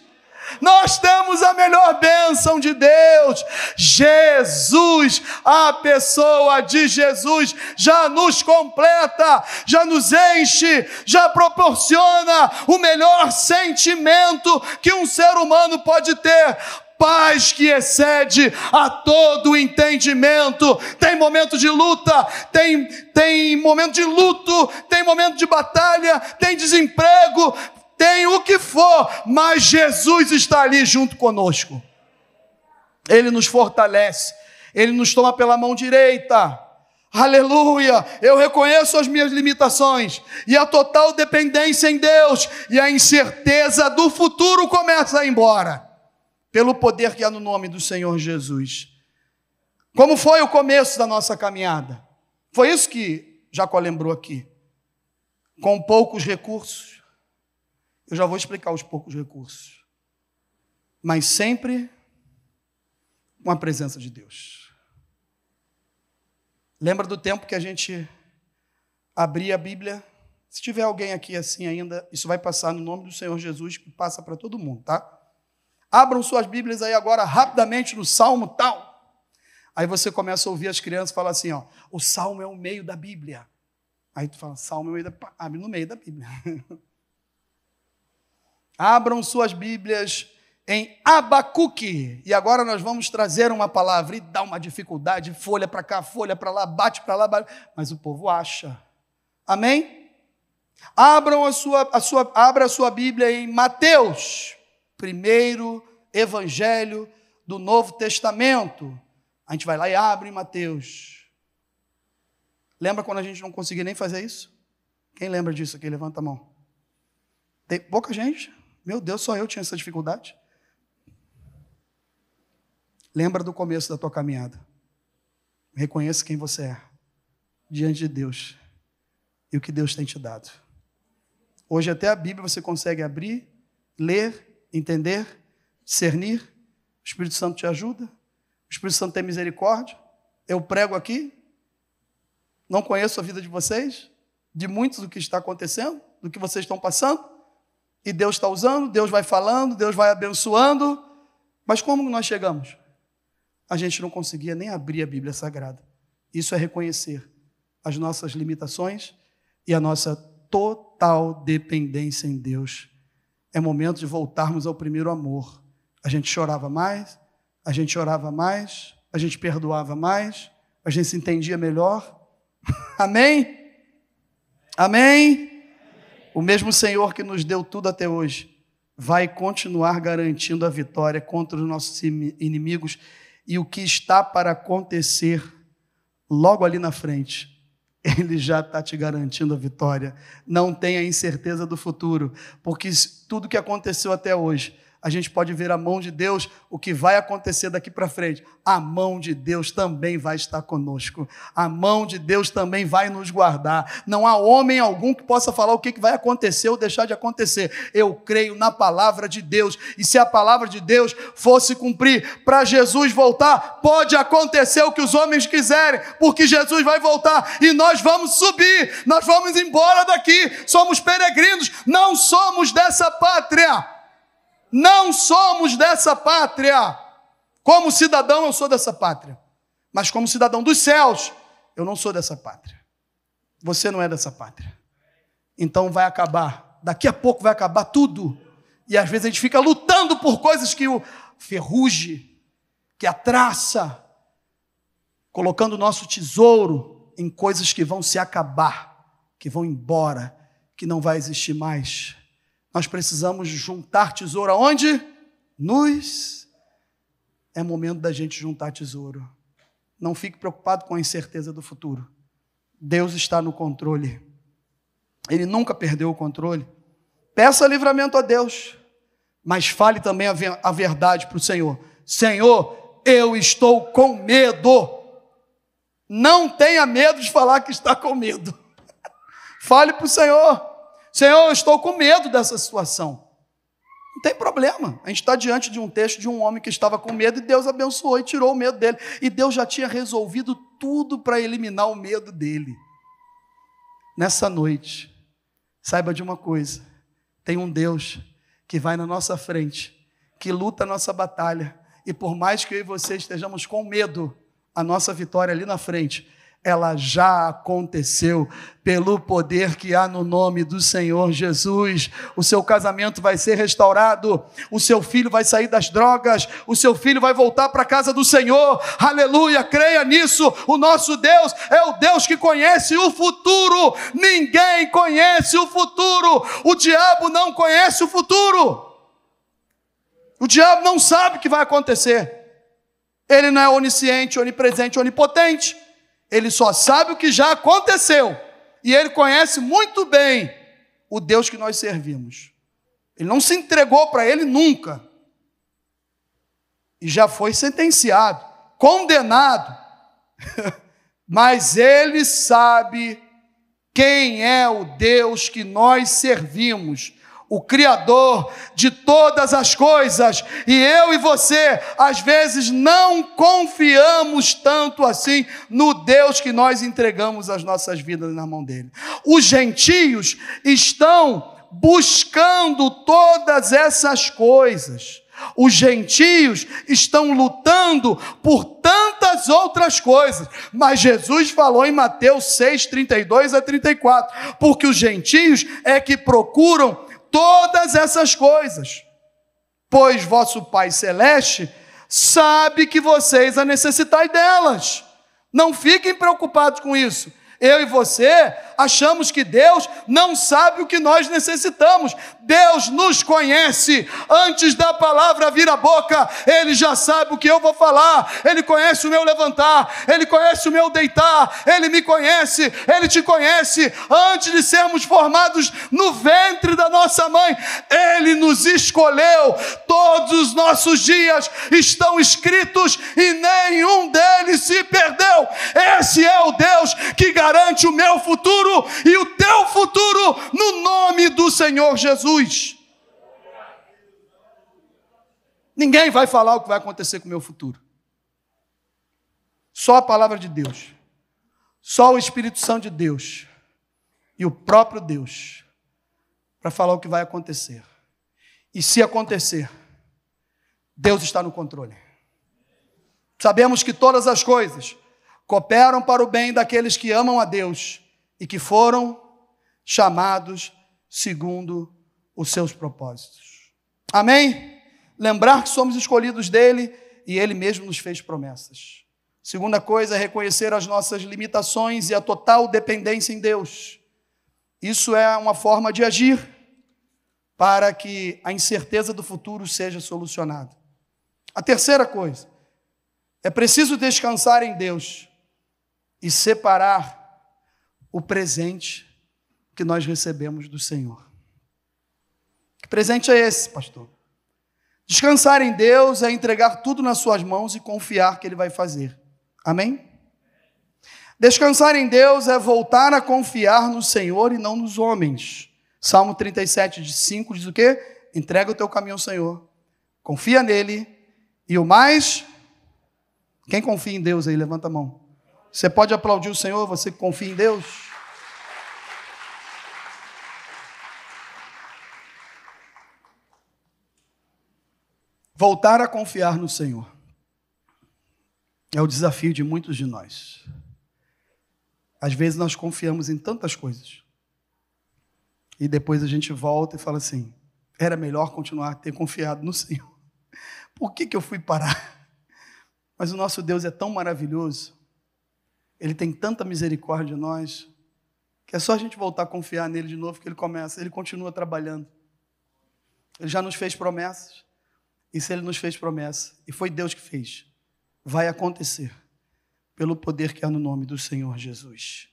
Speaker 1: Nós temos a melhor bênção de Deus. Jesus, a pessoa de Jesus, já nos completa, já nos enche, já proporciona o melhor sentimento que um ser humano pode ter paz que excede a todo entendimento. Tem momento de luta, tem, tem momento de luto, tem momento de batalha, tem desemprego, tem o que for, mas Jesus está ali junto conosco. Ele nos fortalece, ele nos toma pela mão direita. Aleluia! Eu reconheço as minhas limitações e a total dependência em Deus e a incerteza do futuro começa a ir embora pelo poder que há no nome do Senhor Jesus. Como foi o começo da nossa caminhada? Foi isso que Jacó lembrou aqui. Com poucos recursos. Eu já vou explicar os poucos recursos. Mas sempre com a presença de Deus. Lembra do tempo que a gente abria a Bíblia? Se tiver alguém aqui assim ainda, isso vai passar no nome do Senhor Jesus, que passa para todo mundo, tá? Abram suas Bíblias aí agora rapidamente no Salmo tal. Aí você começa a ouvir as crianças falar assim, ó, o Salmo é o meio da Bíblia. Aí tu fala, Salmo é o meio da abre no meio da Bíblia. [LAUGHS] Abram suas Bíblias em Abacuque. E agora nós vamos trazer uma palavra e dá uma dificuldade, folha para cá, folha para lá, bate para lá, bate... mas o povo acha. Amém? Abram a sua, a sua, abra a sua Bíblia em Mateus primeiro evangelho do Novo Testamento. A gente vai lá e abre em Mateus. Lembra quando a gente não conseguia nem fazer isso? Quem lembra disso aqui? Levanta a mão. Tem pouca gente. Meu Deus, só eu tinha essa dificuldade. Lembra do começo da tua caminhada. Reconheça quem você é diante de Deus e o que Deus tem te dado. Hoje até a Bíblia você consegue abrir, ler entender, discernir. O Espírito Santo te ajuda. O Espírito Santo tem misericórdia. Eu prego aqui. Não conheço a vida de vocês, de muitos do que está acontecendo, do que vocês estão passando. E Deus está usando, Deus vai falando, Deus vai abençoando. Mas como nós chegamos? A gente não conseguia nem abrir a Bíblia Sagrada. Isso é reconhecer as nossas limitações e a nossa total dependência em Deus é momento de voltarmos ao primeiro amor. A gente chorava mais, a gente chorava mais, a gente perdoava mais, a gente se entendia melhor. [LAUGHS] Amém? Amém? O mesmo Senhor que nos deu tudo até hoje vai continuar garantindo a vitória contra os nossos inimigos e o que está para acontecer logo ali na frente [LAUGHS] ele já está te garantindo a vitória. Não tenha incerteza do futuro, porque tudo que aconteceu até hoje, a gente pode ver a mão de Deus, o que vai acontecer daqui para frente. A mão de Deus também vai estar conosco. A mão de Deus também vai nos guardar. Não há homem algum que possa falar o que vai acontecer ou deixar de acontecer. Eu creio na palavra de Deus. E se a palavra de Deus fosse cumprir para Jesus voltar, pode acontecer o que os homens quiserem, porque Jesus vai voltar e nós vamos subir, nós vamos embora daqui. Somos peregrinos, não somos dessa pátria. Não somos dessa pátria. Como cidadão, eu sou dessa pátria. Mas como cidadão dos céus, eu não sou dessa pátria. Você não é dessa pátria. Então vai acabar. Daqui a pouco vai acabar tudo. E às vezes a gente fica lutando por coisas que o ferruge, que a traça, colocando o nosso tesouro em coisas que vão se acabar, que vão embora, que não vai existir mais. Nós precisamos juntar tesouro aonde? Nos. É momento da gente juntar tesouro. Não fique preocupado com a incerteza do futuro. Deus está no controle. Ele nunca perdeu o controle. Peça livramento a Deus, mas fale também a verdade para o Senhor. Senhor, eu estou com medo. Não tenha medo de falar que está com medo. [LAUGHS] Fale para o Senhor. Senhor, eu estou com medo dessa situação. Não tem problema. A gente está diante de um texto de um homem que estava com medo e Deus abençoou e tirou o medo dele. E Deus já tinha resolvido tudo para eliminar o medo dele. Nessa noite, saiba de uma coisa: tem um Deus que vai na nossa frente, que luta a nossa batalha. E por mais que eu e você estejamos com medo, a nossa vitória ali na frente ela já aconteceu pelo poder que há no nome do Senhor Jesus. O seu casamento vai ser restaurado, o seu filho vai sair das drogas, o seu filho vai voltar para a casa do Senhor. Aleluia, creia nisso. O nosso Deus é o Deus que conhece o futuro. Ninguém conhece o futuro. O diabo não conhece o futuro. O diabo não sabe o que vai acontecer. Ele não é onisciente, onipresente, onipotente. Ele só sabe o que já aconteceu. E ele conhece muito bem o Deus que nós servimos. Ele não se entregou para ele nunca. E já foi sentenciado, condenado. [LAUGHS] Mas ele sabe quem é o Deus que nós servimos o Criador de todas as coisas, e eu e você, às vezes, não confiamos tanto assim no Deus que nós entregamos as nossas vidas na mão dele. Os gentios estão buscando todas essas coisas. Os gentios estão lutando por tantas outras coisas, mas Jesus falou em Mateus 6, 32 a 34, porque os gentios é que procuram todas essas coisas, pois vosso Pai Celeste sabe que vocês a necessitais delas. Não fiquem preocupados com isso. Eu e você achamos que Deus não sabe o que nós necessitamos. Deus nos conhece. Antes da palavra vir à boca, Ele já sabe o que eu vou falar. Ele conhece o meu levantar, Ele conhece o meu deitar, Ele me conhece, Ele te conhece. Antes de sermos formados no ventre da nossa mãe, Ele nos escolheu. Todos os nossos dias estão escritos e nenhum deles se perdeu. Esse é o Deus que garante o meu futuro e o teu futuro no nome do Senhor Jesus. Ninguém vai falar o que vai acontecer com o meu futuro. Só a palavra de Deus. Só o Espírito Santo de Deus. E o próprio Deus. Para falar o que vai acontecer. E se acontecer, Deus está no controle. Sabemos que todas as coisas cooperam para o bem daqueles que amam a Deus e que foram chamados segundo os seus propósitos. Amém? Lembrar que somos escolhidos dele e ele mesmo nos fez promessas. Segunda coisa reconhecer as nossas limitações e a total dependência em Deus. Isso é uma forma de agir para que a incerteza do futuro seja solucionada. A terceira coisa, é preciso descansar em Deus e separar o presente que nós recebemos do Senhor. Que presente é esse, pastor? Descansar em Deus é entregar tudo nas suas mãos e confiar que Ele vai fazer. Amém? Descansar em Deus é voltar a confiar no Senhor e não nos homens. Salmo 37, de 5 diz o quê? Entrega o teu caminho ao Senhor, confia nele, e o mais. Quem confia em Deus aí, levanta a mão. Você pode aplaudir o Senhor, você confia em Deus? Voltar a confiar no Senhor é o desafio de muitos de nós. Às vezes nós confiamos em tantas coisas. E depois a gente volta e fala assim: era melhor continuar a ter confiado no Senhor. [LAUGHS] Por que, que eu fui parar? [LAUGHS] Mas o nosso Deus é tão maravilhoso, Ele tem tanta misericórdia de nós, que é só a gente voltar a confiar nele de novo que Ele começa, Ele continua trabalhando. Ele já nos fez promessas, e se Ele nos fez promessa, e foi Deus que fez, vai acontecer pelo poder que há no nome do Senhor Jesus.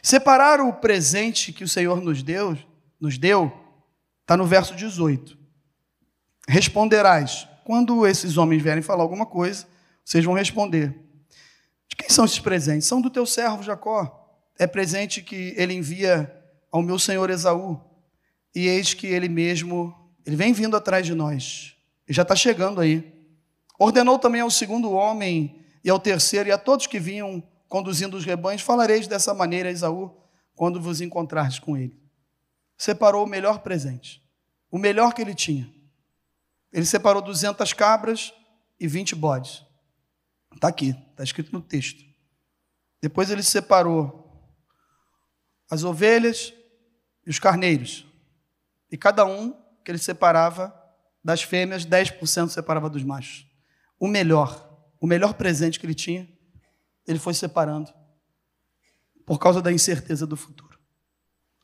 Speaker 1: Separar o presente que o Senhor nos deu, nos deu, está no verso 18. Responderás. Quando esses homens vierem falar alguma coisa, vocês vão responder. De quem são esses presentes? São do teu servo Jacó. É presente que ele envia ao meu senhor Esaú. E eis que ele mesmo, ele vem vindo atrás de nós. Já está chegando aí. Ordenou também ao segundo homem e ao terceiro, e a todos que vinham conduzindo os rebanhos, falareis dessa maneira a Esaú, quando vos encontrares com ele. Separou o melhor presente, o melhor que ele tinha. Ele separou 200 cabras e 20 bodes. Está aqui, está escrito no texto. Depois ele separou as ovelhas e os carneiros. E cada um que ele separava das fêmeas, 10% separava dos machos. O melhor o melhor presente que ele tinha, ele foi separando por causa da incerteza do futuro.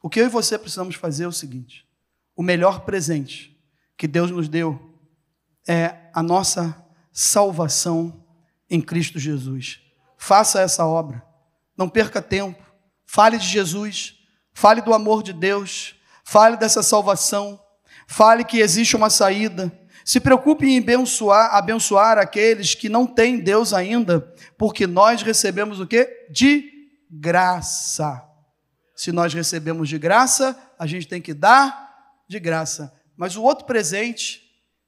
Speaker 1: O que eu e você precisamos fazer é o seguinte: o melhor presente que Deus nos deu é a nossa salvação em Cristo Jesus. Faça essa obra, não perca tempo, fale de Jesus, fale do amor de Deus, fale dessa salvação, fale que existe uma saída se preocupe em abençoar, abençoar aqueles que não têm Deus ainda, porque nós recebemos o que? De graça. Se nós recebemos de graça, a gente tem que dar de graça. Mas o outro presente,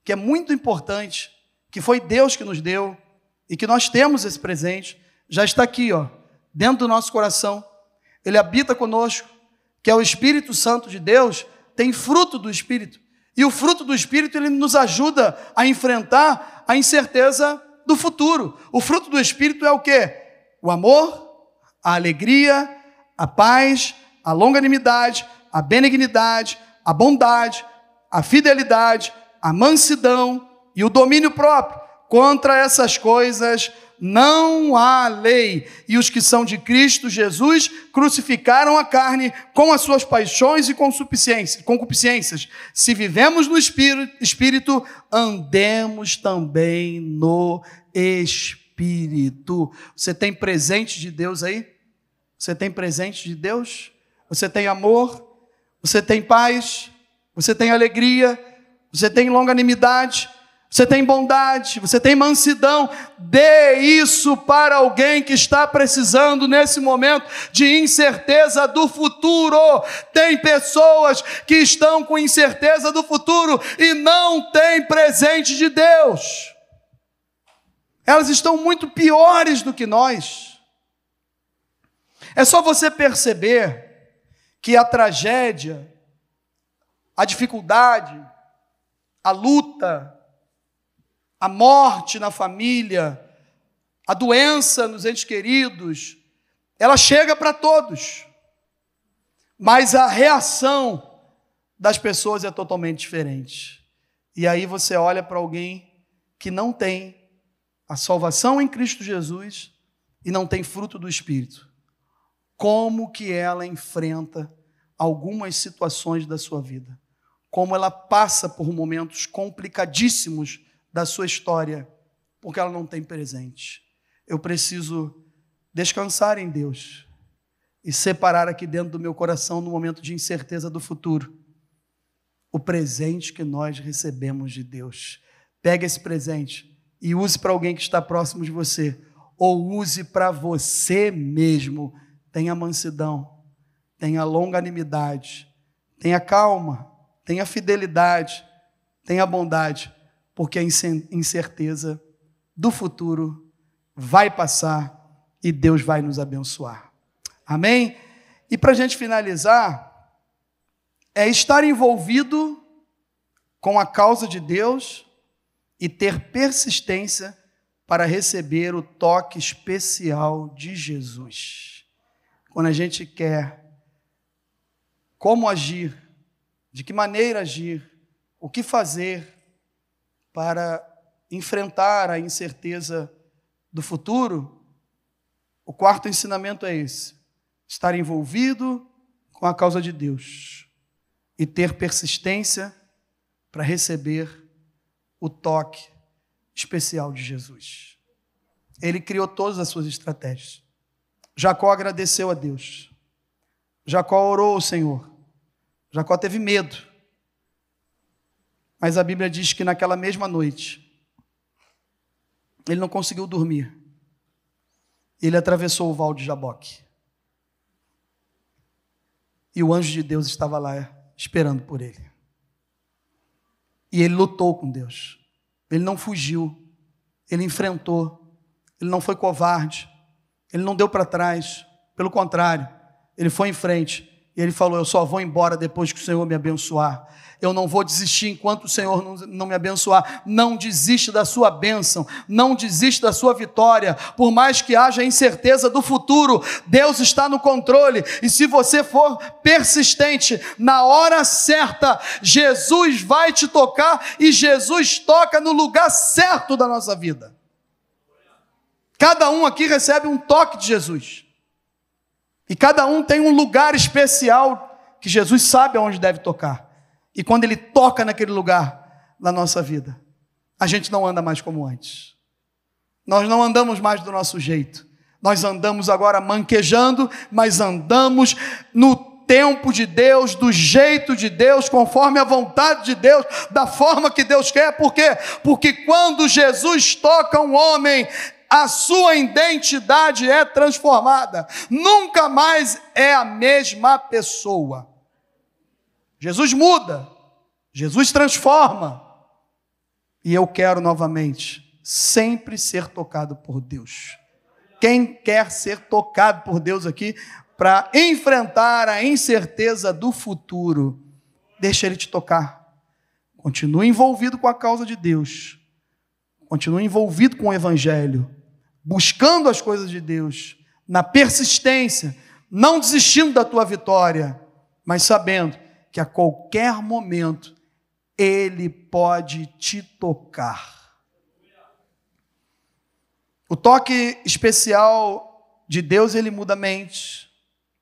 Speaker 1: que é muito importante, que foi Deus que nos deu, e que nós temos esse presente, já está aqui, ó, dentro do nosso coração. Ele habita conosco, que é o Espírito Santo de Deus, tem fruto do Espírito. E o fruto do Espírito, ele nos ajuda a enfrentar a incerteza do futuro. O fruto do Espírito é o que? O amor, a alegria, a paz, a longanimidade, a benignidade, a bondade, a fidelidade, a mansidão e o domínio próprio. Contra essas coisas não há lei, e os que são de Cristo Jesus crucificaram a carne com as suas paixões e concupiscências. Se vivemos no Espírito, andemos também no Espírito. Você tem presente de Deus aí? Você tem presente de Deus? Você tem amor? Você tem paz? Você tem alegria? Você tem longanimidade? Você tem bondade, você tem mansidão, dê isso para alguém que está precisando nesse momento de incerteza do futuro. Tem pessoas que estão com incerteza do futuro e não têm presente de Deus. Elas estão muito piores do que nós. É só você perceber que a tragédia, a dificuldade, a luta, a morte na família, a doença nos entes queridos, ela chega para todos. Mas a reação das pessoas é totalmente diferente. E aí você olha para alguém que não tem a salvação em Cristo Jesus e não tem fruto do Espírito. Como que ela enfrenta algumas situações da sua vida? Como ela passa por momentos complicadíssimos da sua história, porque ela não tem presente. Eu preciso descansar em Deus e separar aqui dentro do meu coração, no momento de incerteza do futuro, o presente que nós recebemos de Deus. pegue esse presente e use para alguém que está próximo de você, ou use para você mesmo. Tenha mansidão, tenha longanimidade, tenha calma, tenha fidelidade, tenha bondade, porque a incerteza do futuro vai passar e Deus vai nos abençoar. Amém? E para a gente finalizar, é estar envolvido com a causa de Deus e ter persistência para receber o toque especial de Jesus. Quando a gente quer como agir, de que maneira agir, o que fazer para enfrentar a incerteza do futuro, o quarto ensinamento é esse: estar envolvido com a causa de Deus e ter persistência para receber o toque especial de Jesus. Ele criou todas as suas estratégias. Jacó agradeceu a Deus. Jacó orou ao Senhor. Jacó teve medo. Mas a Bíblia diz que naquela mesma noite, ele não conseguiu dormir. Ele atravessou o val de Jaboque. E o anjo de Deus estava lá esperando por ele. E ele lutou com Deus. Ele não fugiu. Ele enfrentou. Ele não foi covarde. Ele não deu para trás. Pelo contrário, ele foi em frente. E ele falou: Eu só vou embora depois que o Senhor me abençoar. Eu não vou desistir enquanto o Senhor não, não me abençoar. Não desiste da sua bênção, não desiste da sua vitória. Por mais que haja incerteza do futuro, Deus está no controle. E se você for persistente, na hora certa, Jesus vai te tocar e Jesus toca no lugar certo da nossa vida. Cada um aqui recebe um toque de Jesus. E cada um tem um lugar especial que Jesus sabe aonde deve tocar. E quando ele toca naquele lugar na nossa vida, a gente não anda mais como antes. Nós não andamos mais do nosso jeito. Nós andamos agora manquejando, mas andamos no tempo de Deus, do jeito de Deus, conforme a vontade de Deus, da forma que Deus quer. Por quê? Porque quando Jesus toca um homem, a sua identidade é transformada, nunca mais é a mesma pessoa. Jesus muda, Jesus transforma, e eu quero novamente sempre ser tocado por Deus. Quem quer ser tocado por Deus aqui para enfrentar a incerteza do futuro, deixa Ele te tocar. Continue envolvido com a causa de Deus. Continue envolvido com o Evangelho buscando as coisas de Deus, na persistência, não desistindo da tua vitória, mas sabendo que a qualquer momento Ele pode te tocar. O toque especial de Deus, ele muda mentes,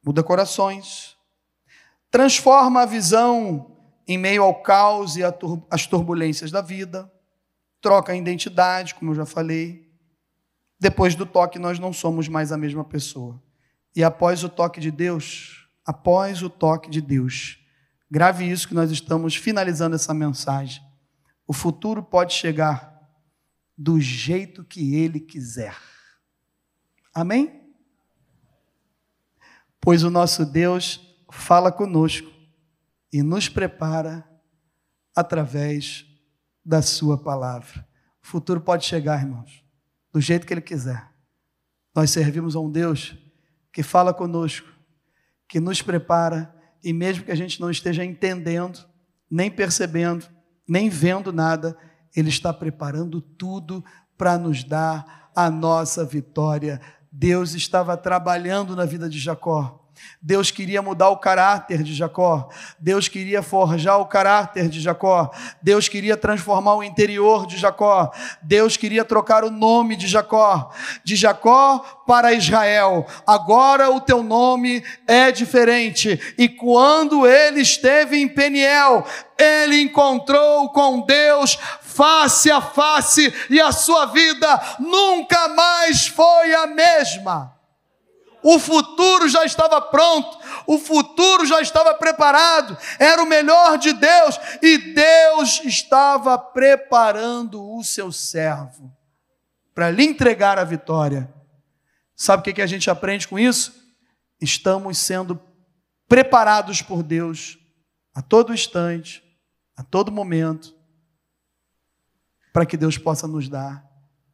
Speaker 1: muda corações, transforma a visão em meio ao caos e às turbulências da vida, troca a identidade, como eu já falei, depois do toque, nós não somos mais a mesma pessoa. E após o toque de Deus, após o toque de Deus, grave isso que nós estamos finalizando essa mensagem. O futuro pode chegar do jeito que Ele quiser. Amém? Pois o nosso Deus fala conosco e nos prepara através da Sua palavra. O futuro pode chegar, irmãos do jeito que Ele quiser. Nós servimos a um Deus que fala conosco, que nos prepara, e mesmo que a gente não esteja entendendo, nem percebendo, nem vendo nada, Ele está preparando tudo para nos dar a nossa vitória. Deus estava trabalhando na vida de Jacó. Deus queria mudar o caráter de Jacó. Deus queria forjar o caráter de Jacó. Deus queria transformar o interior de Jacó. Deus queria trocar o nome de Jacó, de Jacó para Israel. Agora o teu nome é diferente. E quando ele esteve em Peniel, ele encontrou com Deus face a face e a sua vida nunca mais foi a mesma. O futuro já estava pronto, o futuro já estava preparado, era o melhor de Deus, e Deus estava preparando o seu servo para lhe entregar a vitória. Sabe o que a gente aprende com isso? Estamos sendo preparados por Deus a todo instante, a todo momento, para que Deus possa nos dar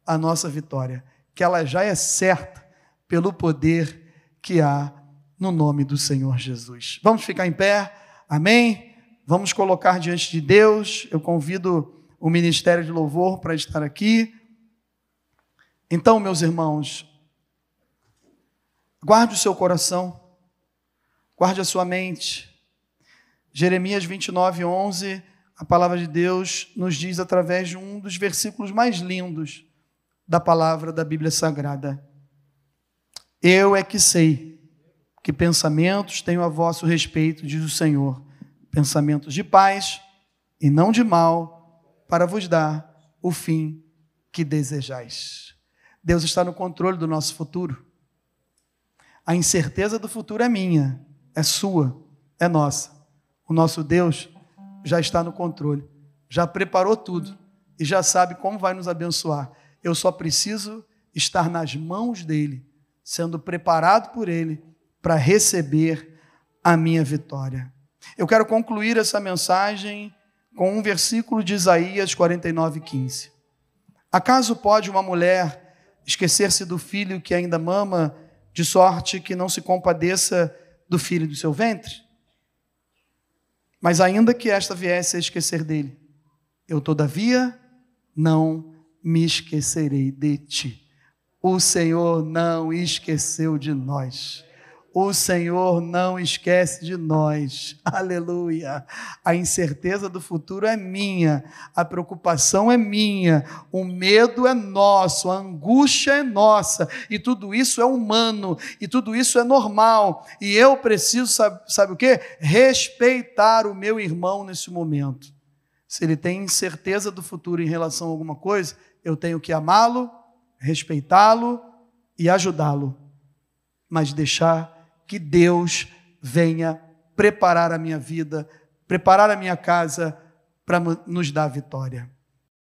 Speaker 1: a nossa vitória, que ela já é certa pelo poder que há no nome do Senhor Jesus. Vamos ficar em pé, amém? Vamos colocar diante de Deus. Eu convido o Ministério de Louvor para estar aqui. Então, meus irmãos, guarde o seu coração, guarde a sua mente. Jeremias 29, 11, a palavra de Deus nos diz através de um dos versículos mais lindos da palavra da Bíblia Sagrada. Eu é que sei que pensamentos tenho a vosso respeito, diz o Senhor, pensamentos de paz e não de mal, para vos dar o fim que desejais. Deus está no controle do nosso futuro. A incerteza do futuro é minha, é sua, é nossa. O nosso Deus já está no controle, já preparou tudo e já sabe como vai nos abençoar. Eu só preciso estar nas mãos dele, sendo preparado por ele para receber a minha vitória. Eu quero concluir essa mensagem com um versículo de Isaías 49, 15. Acaso pode uma mulher esquecer-se do filho que ainda mama, de sorte que não se compadeça do filho do seu ventre? Mas ainda que esta viesse a esquecer dele, eu todavia não me esquecerei de ti. O Senhor não esqueceu de nós. O Senhor não esquece de nós. [LAUGHS] Aleluia. A incerteza do futuro é minha, a preocupação é minha, o medo é nosso, a angústia é nossa, e tudo isso é humano, e tudo isso é normal. E eu preciso, sabe, sabe o que? Respeitar o meu irmão nesse momento. Se ele tem incerteza do futuro em relação a alguma coisa, eu tenho que amá-lo, respeitá-lo e ajudá-lo, mas deixar que Deus venha preparar a minha vida, preparar a minha casa para nos dar vitória.